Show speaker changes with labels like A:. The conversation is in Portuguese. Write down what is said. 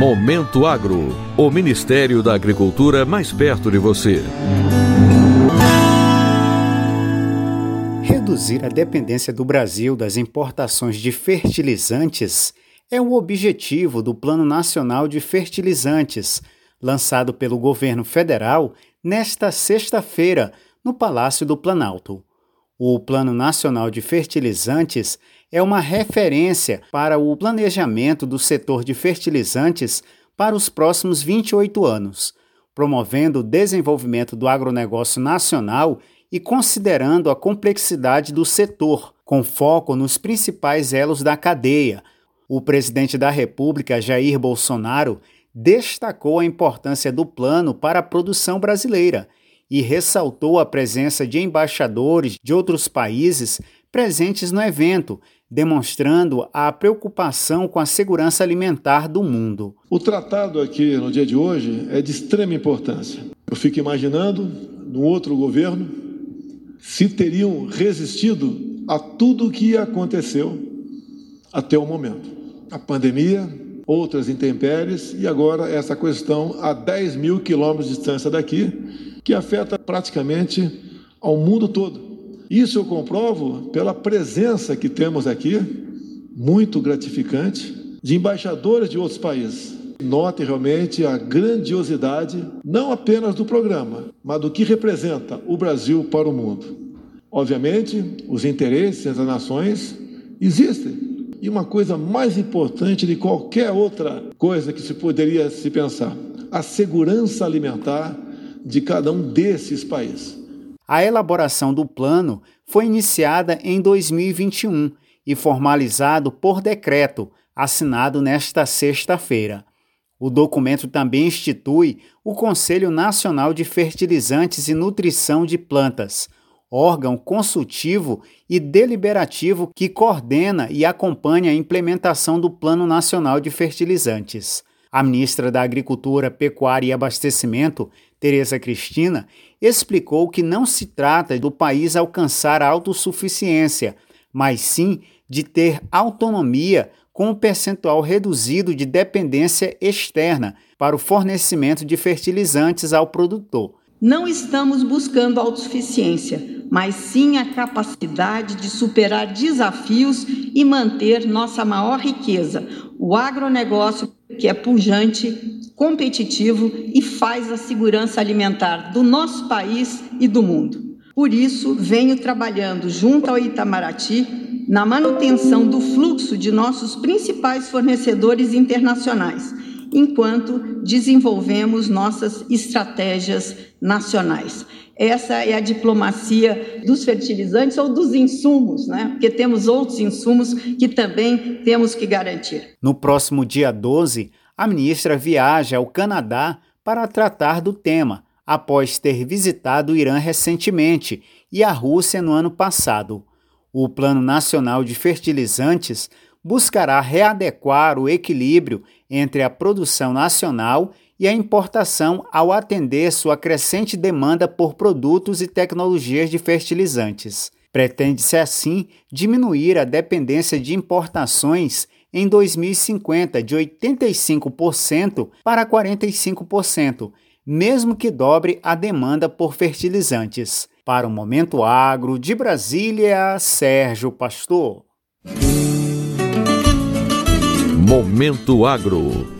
A: Momento Agro, o Ministério da Agricultura mais perto de você.
B: Reduzir a dependência do Brasil das importações de fertilizantes é o objetivo do Plano Nacional de Fertilizantes, lançado pelo governo federal nesta sexta-feira no Palácio do Planalto. O Plano Nacional de Fertilizantes é uma referência para o planejamento do setor de fertilizantes para os próximos 28 anos, promovendo o desenvolvimento do agronegócio nacional e considerando a complexidade do setor, com foco nos principais elos da cadeia. O presidente da República, Jair Bolsonaro, destacou a importância do plano para a produção brasileira e ressaltou a presença de embaixadores de outros países presentes no evento, demonstrando a preocupação com a segurança alimentar do mundo.
C: O tratado aqui no dia de hoje é de extrema importância. Eu fico imaginando, no outro governo, se teriam resistido a tudo o que aconteceu até o momento. A pandemia, outras intempéries e agora essa questão a 10 mil quilômetros de distância daqui, que afeta praticamente ao mundo todo. Isso eu comprovo pela presença que temos aqui, muito gratificante, de embaixadores de outros países. Note realmente a grandiosidade, não apenas do programa, mas do que representa o Brasil para o mundo. Obviamente, os interesses entre as nações existem. E uma coisa mais importante de qualquer outra coisa que se poderia se pensar: a segurança alimentar de cada um desses países.
B: A elaboração do plano foi iniciada em 2021 e formalizado por decreto, assinado nesta sexta-feira. O documento também institui o Conselho Nacional de Fertilizantes e Nutrição de Plantas, órgão consultivo e deliberativo que coordena e acompanha a implementação do Plano Nacional de Fertilizantes. A ministra da Agricultura, Pecuária e Abastecimento, Tereza Cristina, explicou que não se trata do país alcançar a autossuficiência, mas sim de ter autonomia com um percentual reduzido de dependência externa para o fornecimento de fertilizantes ao produtor.
D: Não estamos buscando autossuficiência, mas sim a capacidade de superar desafios e manter nossa maior riqueza, o agronegócio, que é pujante, competitivo e faz a segurança alimentar do nosso país e do mundo. Por isso, venho trabalhando junto ao Itamaraty na manutenção do fluxo de nossos principais fornecedores internacionais enquanto desenvolvemos nossas estratégias nacionais. Essa é a diplomacia dos fertilizantes ou dos insumos, né? Porque temos outros insumos que também temos que garantir.
B: No próximo dia 12, a ministra viaja ao Canadá para tratar do tema, após ter visitado o Irã recentemente e a Rússia no ano passado. O Plano Nacional de Fertilizantes buscará readequar o equilíbrio entre a produção nacional e a importação ao atender sua crescente demanda por produtos e tecnologias de fertilizantes. Pretende-se assim diminuir a dependência de importações em 2050 de 85% para 45%, mesmo que dobre a demanda por fertilizantes. Para o Momento Agro de Brasília, Sérgio Pastor.
A: Momento Agro.